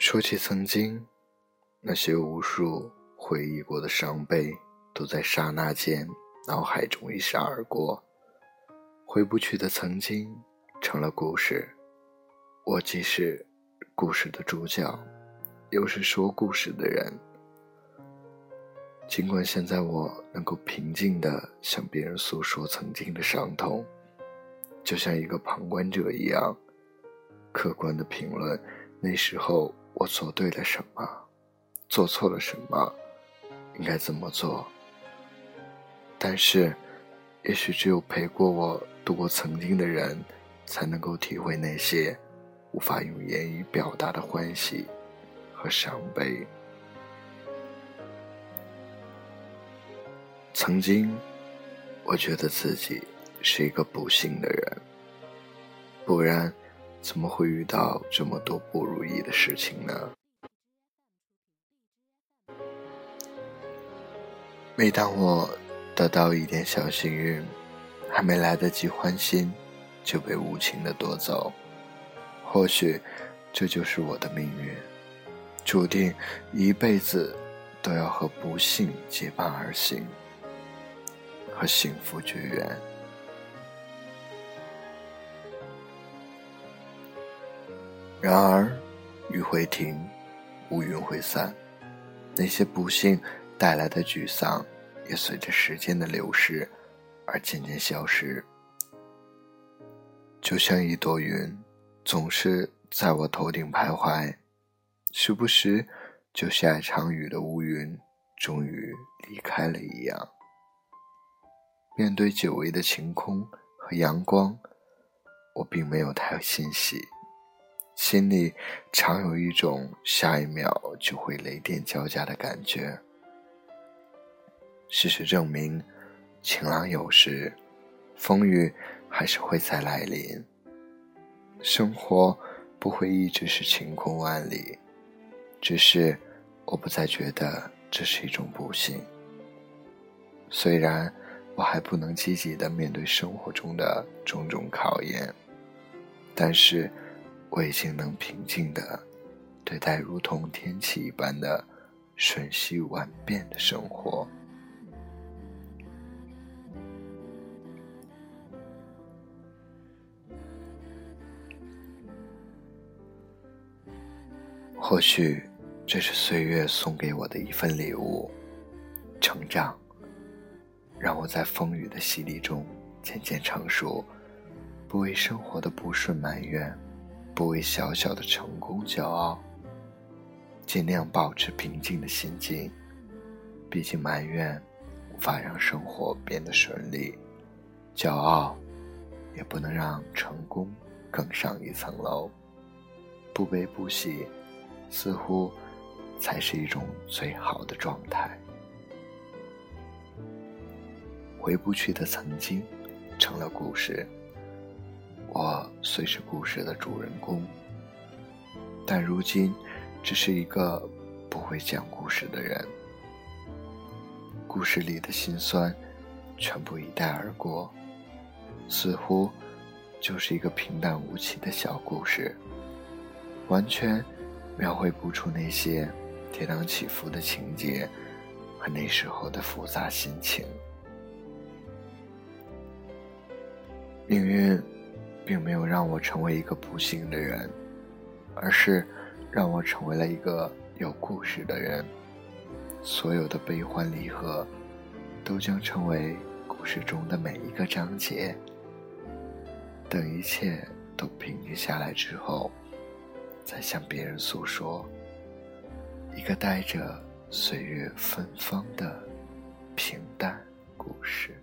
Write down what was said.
说起曾经，那些无数回忆过的伤悲，都在刹那间脑海中一闪而过。回不去的曾经，成了故事。我既是故事的主角，又是说故事的人。尽管现在我能够平静地向别人诉说曾经的伤痛，就像一个旁观者一样，客观地评论那时候我做对了什么，做错了什么，应该怎么做。但是，也许只有陪过我度过曾经的人，才能够体会那些无法用言语表达的欢喜和伤悲。曾经，我觉得自己是一个不幸的人，不然怎么会遇到这么多不如意的事情呢？每当我得到一点小幸运，还没来得及欢心，就被无情的夺走。或许这就是我的命运，注定一辈子都要和不幸结伴而行。和幸福绝缘。然而，雨会停，乌云会散，那些不幸带来的沮丧，也随着时间的流逝而渐渐消失。就像一朵云，总是在我头顶徘徊，时不时就下一场雨的乌云，终于离开了一样。面对久违的晴空和阳光，我并没有太欣喜，心里常有一种下一秒就会雷电交加的感觉。事实证明，晴朗有时，风雨还是会再来临。生活不会一直是晴空万里，只是我不再觉得这是一种不幸。虽然。我还不能积极的面对生活中的种种考验，但是我已经能平静的对待如同天气一般的瞬息万变的生活。或许这是岁月送给我的一份礼物，成长。让我在风雨的洗礼中渐渐成熟，不为生活的不顺埋怨，不为小小的成功骄傲，尽量保持平静的心境。毕竟埋怨无法让生活变得顺利，骄傲也不能让成功更上一层楼。不悲不喜，似乎才是一种最好的状态。回不去的曾经，成了故事。我虽是故事的主人公，但如今只是一个不会讲故事的人。故事里的辛酸，全部一带而过，似乎就是一个平淡无奇的小故事，完全描绘不出那些跌宕起伏的情节和那时候的复杂心情。命运，并没有让我成为一个不幸的人，而是让我成为了一个有故事的人。所有的悲欢离合，都将成为故事中的每一个章节。等一切都平静下来之后，再向别人诉说一个带着岁月芬芳的平淡故事。